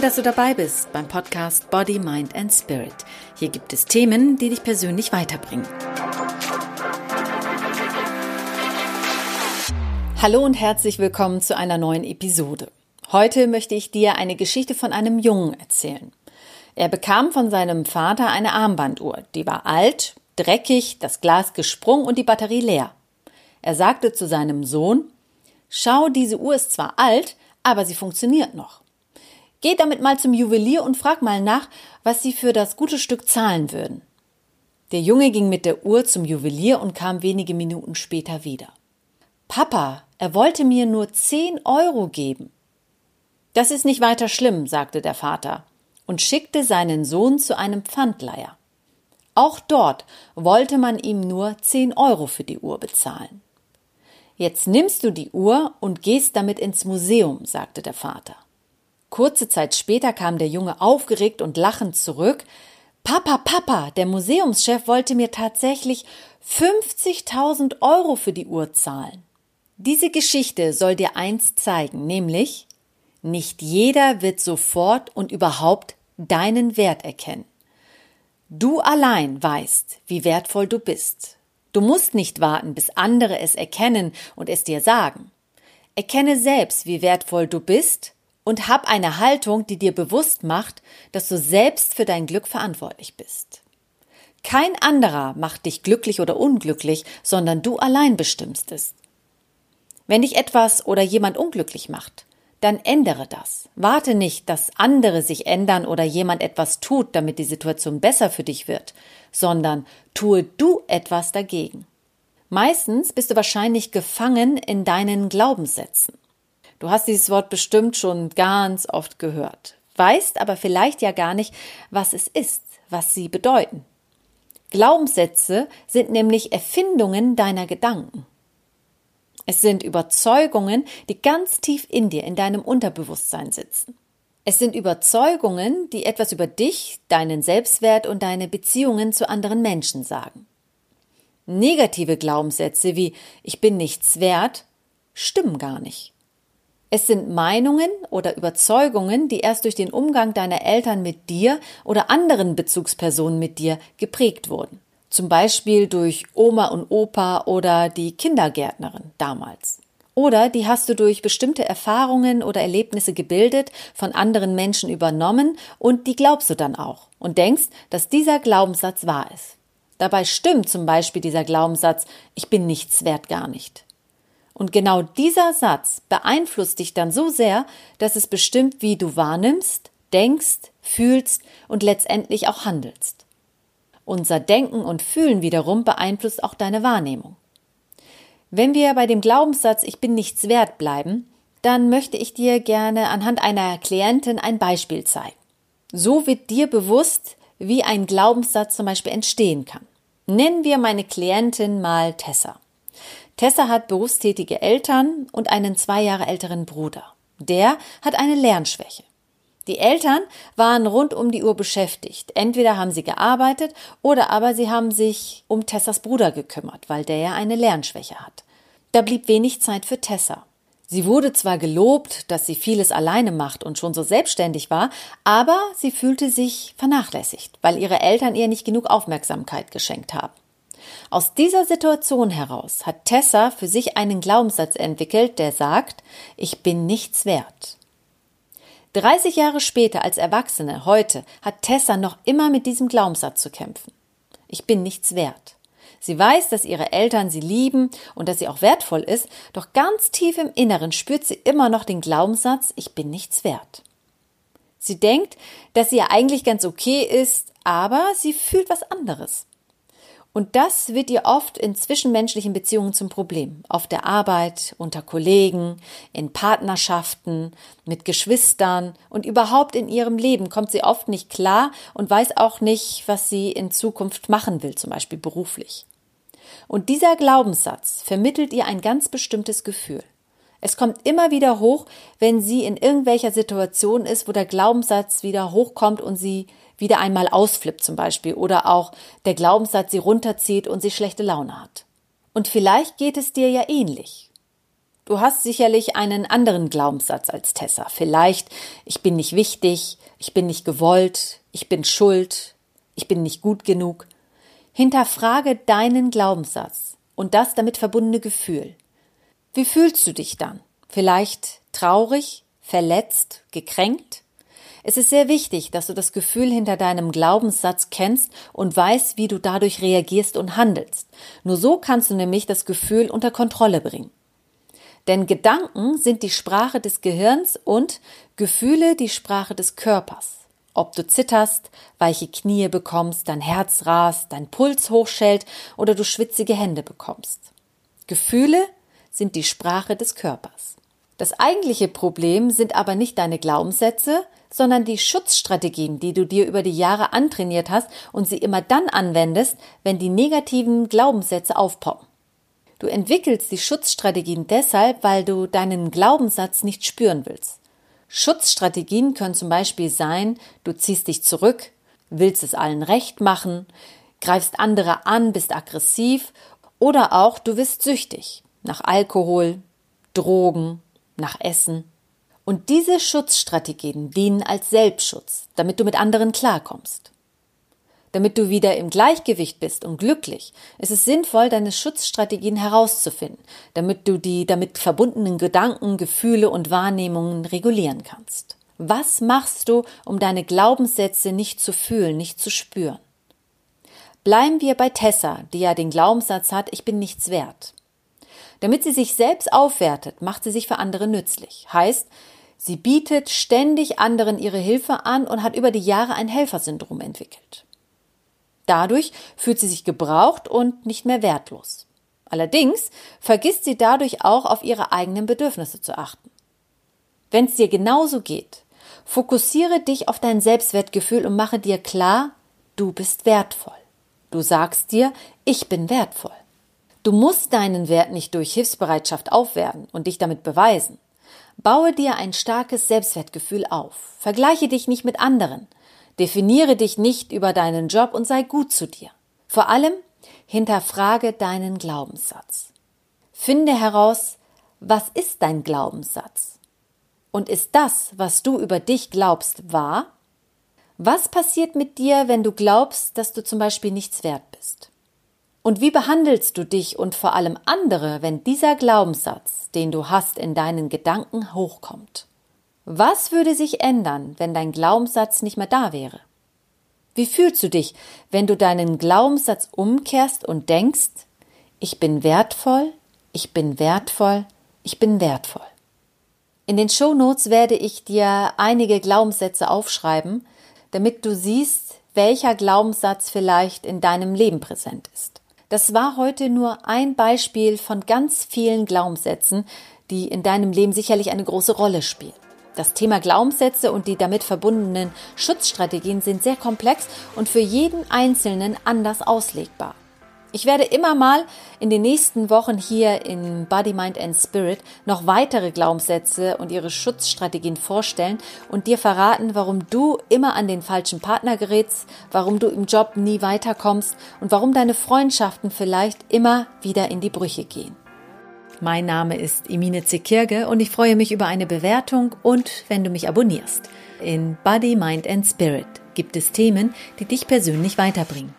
Toll, dass du dabei bist beim Podcast Body, Mind and Spirit. Hier gibt es Themen, die dich persönlich weiterbringen. Hallo und herzlich willkommen zu einer neuen Episode. Heute möchte ich dir eine Geschichte von einem Jungen erzählen. Er bekam von seinem Vater eine Armbanduhr. Die war alt, dreckig, das Glas gesprungen und die Batterie leer. Er sagte zu seinem Sohn, Schau, diese Uhr ist zwar alt, aber sie funktioniert noch. Geh damit mal zum Juwelier und frag mal nach, was sie für das gute Stück zahlen würden. Der Junge ging mit der Uhr zum Juwelier und kam wenige Minuten später wieder. Papa, er wollte mir nur zehn Euro geben. Das ist nicht weiter schlimm, sagte der Vater und schickte seinen Sohn zu einem Pfandleiher. Auch dort wollte man ihm nur zehn Euro für die Uhr bezahlen. Jetzt nimmst du die Uhr und gehst damit ins Museum, sagte der Vater. Kurze Zeit später kam der Junge aufgeregt und lachend zurück. Papa, Papa, der Museumschef wollte mir tatsächlich 50.000 Euro für die Uhr zahlen. Diese Geschichte soll dir eins zeigen, nämlich, nicht jeder wird sofort und überhaupt deinen Wert erkennen. Du allein weißt, wie wertvoll du bist. Du musst nicht warten, bis andere es erkennen und es dir sagen. Erkenne selbst, wie wertvoll du bist und hab eine Haltung, die dir bewusst macht, dass du selbst für dein Glück verantwortlich bist. Kein anderer macht dich glücklich oder unglücklich, sondern du allein bestimmst es. Wenn dich etwas oder jemand unglücklich macht, dann ändere das. Warte nicht, dass andere sich ändern oder jemand etwas tut, damit die Situation besser für dich wird, sondern tue du etwas dagegen. Meistens bist du wahrscheinlich gefangen in deinen Glaubenssätzen. Du hast dieses Wort bestimmt schon ganz oft gehört, weißt aber vielleicht ja gar nicht, was es ist, was sie bedeuten. Glaubenssätze sind nämlich Erfindungen deiner Gedanken. Es sind Überzeugungen, die ganz tief in dir, in deinem Unterbewusstsein sitzen. Es sind Überzeugungen, die etwas über dich, deinen Selbstwert und deine Beziehungen zu anderen Menschen sagen. Negative Glaubenssätze wie ich bin nichts wert stimmen gar nicht. Es sind Meinungen oder Überzeugungen, die erst durch den Umgang deiner Eltern mit dir oder anderen Bezugspersonen mit dir geprägt wurden. Zum Beispiel durch Oma und Opa oder die Kindergärtnerin damals. Oder die hast du durch bestimmte Erfahrungen oder Erlebnisse gebildet, von anderen Menschen übernommen und die glaubst du dann auch und denkst, dass dieser Glaubenssatz wahr ist. Dabei stimmt zum Beispiel dieser Glaubenssatz, ich bin nichts wert gar nicht. Und genau dieser Satz beeinflusst dich dann so sehr, dass es bestimmt, wie du wahrnimmst, denkst, fühlst und letztendlich auch handelst. Unser Denken und Fühlen wiederum beeinflusst auch deine Wahrnehmung. Wenn wir bei dem Glaubenssatz Ich bin nichts wert bleiben, dann möchte ich dir gerne anhand einer Klientin ein Beispiel zeigen. So wird dir bewusst, wie ein Glaubenssatz zum Beispiel entstehen kann. Nennen wir meine Klientin mal Tessa. Tessa hat berufstätige Eltern und einen zwei Jahre älteren Bruder. Der hat eine Lernschwäche. Die Eltern waren rund um die Uhr beschäftigt. Entweder haben sie gearbeitet oder aber sie haben sich um Tessas Bruder gekümmert, weil der ja eine Lernschwäche hat. Da blieb wenig Zeit für Tessa. Sie wurde zwar gelobt, dass sie vieles alleine macht und schon so selbstständig war, aber sie fühlte sich vernachlässigt, weil ihre Eltern ihr nicht genug Aufmerksamkeit geschenkt haben. Aus dieser Situation heraus hat Tessa für sich einen Glaubenssatz entwickelt, der sagt, ich bin nichts wert. 30 Jahre später als Erwachsene, heute, hat Tessa noch immer mit diesem Glaubenssatz zu kämpfen. Ich bin nichts wert. Sie weiß, dass ihre Eltern sie lieben und dass sie auch wertvoll ist, doch ganz tief im Inneren spürt sie immer noch den Glaubenssatz, ich bin nichts wert. Sie denkt, dass sie ja eigentlich ganz okay ist, aber sie fühlt was anderes. Und das wird ihr oft in zwischenmenschlichen Beziehungen zum Problem. Auf der Arbeit, unter Kollegen, in Partnerschaften, mit Geschwistern und überhaupt in ihrem Leben kommt sie oft nicht klar und weiß auch nicht, was sie in Zukunft machen will, zum Beispiel beruflich. Und dieser Glaubenssatz vermittelt ihr ein ganz bestimmtes Gefühl. Es kommt immer wieder hoch, wenn sie in irgendwelcher Situation ist, wo der Glaubenssatz wieder hochkommt und sie wieder einmal ausflippt zum Beispiel oder auch der Glaubenssatz sie runterzieht und sie schlechte Laune hat. Und vielleicht geht es dir ja ähnlich. Du hast sicherlich einen anderen Glaubenssatz als Tessa. Vielleicht, ich bin nicht wichtig, ich bin nicht gewollt, ich bin schuld, ich bin nicht gut genug. Hinterfrage deinen Glaubenssatz und das damit verbundene Gefühl. Wie fühlst du dich dann? Vielleicht traurig, verletzt, gekränkt? Es ist sehr wichtig, dass du das Gefühl hinter deinem Glaubenssatz kennst und weißt, wie du dadurch reagierst und handelst. Nur so kannst du nämlich das Gefühl unter Kontrolle bringen. Denn Gedanken sind die Sprache des Gehirns und Gefühle die Sprache des Körpers. Ob du zitterst, weiche Knie bekommst, dein Herz rast, dein Puls hochschellt oder du schwitzige Hände bekommst. Gefühle sind die Sprache des Körpers. Das eigentliche Problem sind aber nicht deine Glaubenssätze, sondern die Schutzstrategien, die du dir über die Jahre antrainiert hast und sie immer dann anwendest, wenn die negativen Glaubenssätze aufpoppen. Du entwickelst die Schutzstrategien deshalb, weil du deinen Glaubenssatz nicht spüren willst. Schutzstrategien können zum Beispiel sein, du ziehst dich zurück, willst es allen recht machen, greifst andere an, bist aggressiv oder auch du wirst süchtig nach Alkohol, Drogen, nach Essen. Und diese Schutzstrategien dienen als Selbstschutz, damit du mit anderen klarkommst. Damit du wieder im Gleichgewicht bist und glücklich, ist es sinnvoll, deine Schutzstrategien herauszufinden, damit du die damit verbundenen Gedanken, Gefühle und Wahrnehmungen regulieren kannst. Was machst du, um deine Glaubenssätze nicht zu fühlen, nicht zu spüren? Bleiben wir bei Tessa, die ja den Glaubenssatz hat, ich bin nichts wert. Damit sie sich selbst aufwertet, macht sie sich für andere nützlich. Heißt, sie bietet ständig anderen ihre Hilfe an und hat über die Jahre ein Helfersyndrom entwickelt. Dadurch fühlt sie sich gebraucht und nicht mehr wertlos. Allerdings vergisst sie dadurch auch auf ihre eigenen Bedürfnisse zu achten. Wenn es dir genauso geht, fokussiere dich auf dein Selbstwertgefühl und mache dir klar, du bist wertvoll. Du sagst dir, ich bin wertvoll. Du musst deinen Wert nicht durch Hilfsbereitschaft aufwerten und dich damit beweisen. Baue dir ein starkes Selbstwertgefühl auf. Vergleiche dich nicht mit anderen. Definiere dich nicht über deinen Job und sei gut zu dir. Vor allem hinterfrage deinen Glaubenssatz. Finde heraus, was ist dein Glaubenssatz? Und ist das, was du über dich glaubst, wahr? Was passiert mit dir, wenn du glaubst, dass du zum Beispiel nichts wert? Und wie behandelst du dich und vor allem andere, wenn dieser Glaubenssatz, den du hast, in deinen Gedanken hochkommt? Was würde sich ändern, wenn dein Glaubenssatz nicht mehr da wäre? Wie fühlst du dich, wenn du deinen Glaubenssatz umkehrst und denkst, ich bin wertvoll, ich bin wertvoll, ich bin wertvoll? In den Shownotes werde ich dir einige Glaubenssätze aufschreiben, damit du siehst, welcher Glaubenssatz vielleicht in deinem Leben präsent ist. Das war heute nur ein Beispiel von ganz vielen Glaubenssätzen, die in deinem Leben sicherlich eine große Rolle spielen. Das Thema Glaubenssätze und die damit verbundenen Schutzstrategien sind sehr komplex und für jeden Einzelnen anders auslegbar. Ich werde immer mal in den nächsten Wochen hier in Body, Mind and Spirit noch weitere Glaubenssätze und ihre Schutzstrategien vorstellen und dir verraten, warum du immer an den falschen Partner gerätst, warum du im Job nie weiterkommst und warum deine Freundschaften vielleicht immer wieder in die Brüche gehen. Mein Name ist Emine Zekirge und ich freue mich über eine Bewertung und wenn du mich abonnierst. In Body, Mind and Spirit gibt es Themen, die dich persönlich weiterbringen.